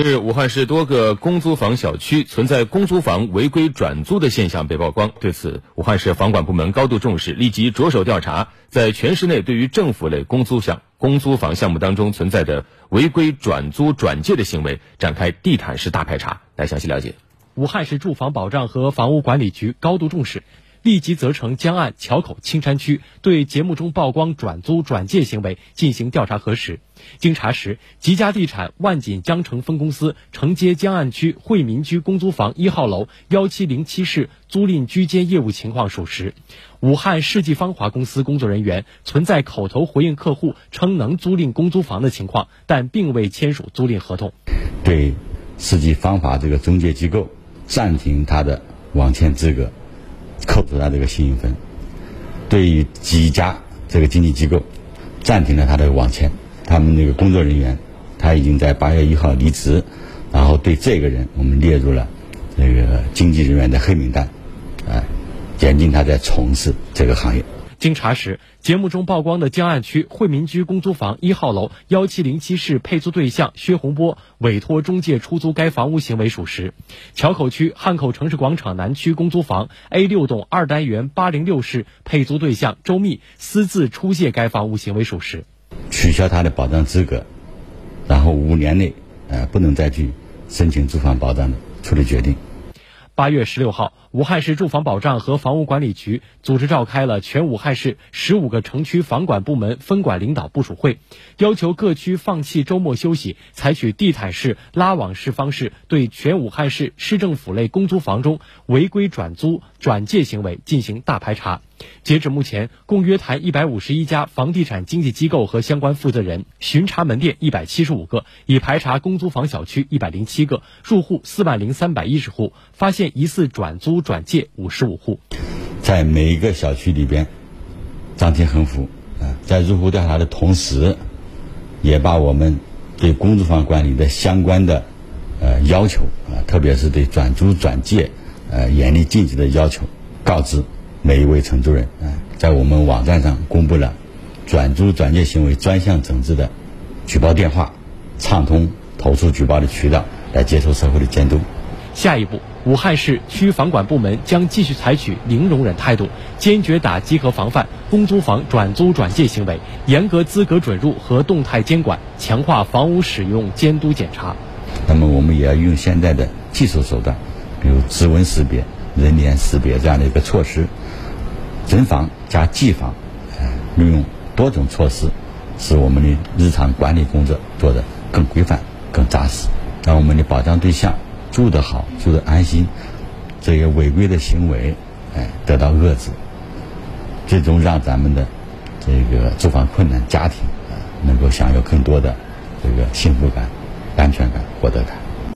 近日，武汉市多个公租房小区存在公租房违规转租的现象被曝光。对此，武汉市房管部门高度重视，立即着手调查，在全市内对于政府类公租项、公租房项目当中存在的违规转租转借的行为展开地毯式大排查。来详细了解。武汉市住房保障和房屋管理局高度重视。立即责成江岸、桥口、青山区对节目中曝光转租转借行为进行调查核实。经查实，吉家地产万锦江城分公司承接江岸区惠民居公租房一号楼幺七零七室租赁居间业务情况属实。武汉世纪芳华公司工作人员存在口头回应客户称能租赁公租房的情况，但并未签署租赁合同。对世纪芳华这个中介机构暂停他的网签资格。扣除他这个信用分，对于几家这个经纪机构暂停了他的网签，他们那个工作人员他已经在八月一号离职，然后对这个人我们列入了这个经纪人员的黑名单，啊，严禁他在从事这个行业。经查实，节目中曝光的江岸区惠民居公租房一号楼幺七零七室配租对象薛洪波委托中介出租该房屋行为属实；桥口区汉口城市广场南区公租房 A 六栋二单元八零六室配租对象周密私自出借该房屋行为属实。取消他的保障资格，然后五年内呃不能再去申请住房保障的处理决定。八月十六号，武汉市住房保障和房屋管理局组织召开了全武汉市十五个城区房管部门分管领导部署会，要求各区放弃周末休息，采取地毯式、拉网式方式，对全武汉市市政府类公租房中违规转租、转借行为进行大排查。截止目前，共约谈一百五十一家房地产经纪机构和相关负责人，巡查门店一百七十五个，已排查公租房小区一百零七个，入户四万零三百一十户，发现疑似转租转借五十五户。在每一个小区里边，张贴横幅啊，在入户调查的同时，也把我们对公租房管理的相关的呃要求啊，特别是对转租转借呃严厉禁止的要求告知。每一位承租人啊，在我们网站上公布了转租转借行为专项整治的举报电话，畅通投诉举报的渠道，来接受社会的监督。下一步，武汉市区房管部门将继续采取零容忍态度，坚决打击和防范公租房转租转借行为，严格资格准入和动态监管，强化房屋使用监督检查。那么，我们也要用现在的技术手段，比如指纹识别。人脸识别这样的一个措施，人防加技防，运用多种措施，使我们的日常管理工作做得更规范、更扎实，让我们的保障对象住得好、住得安心，这些违规的行为哎得到遏制，最终让咱们的这个住房困难家庭啊能够享有更多的这个幸福感、安全感、获得感。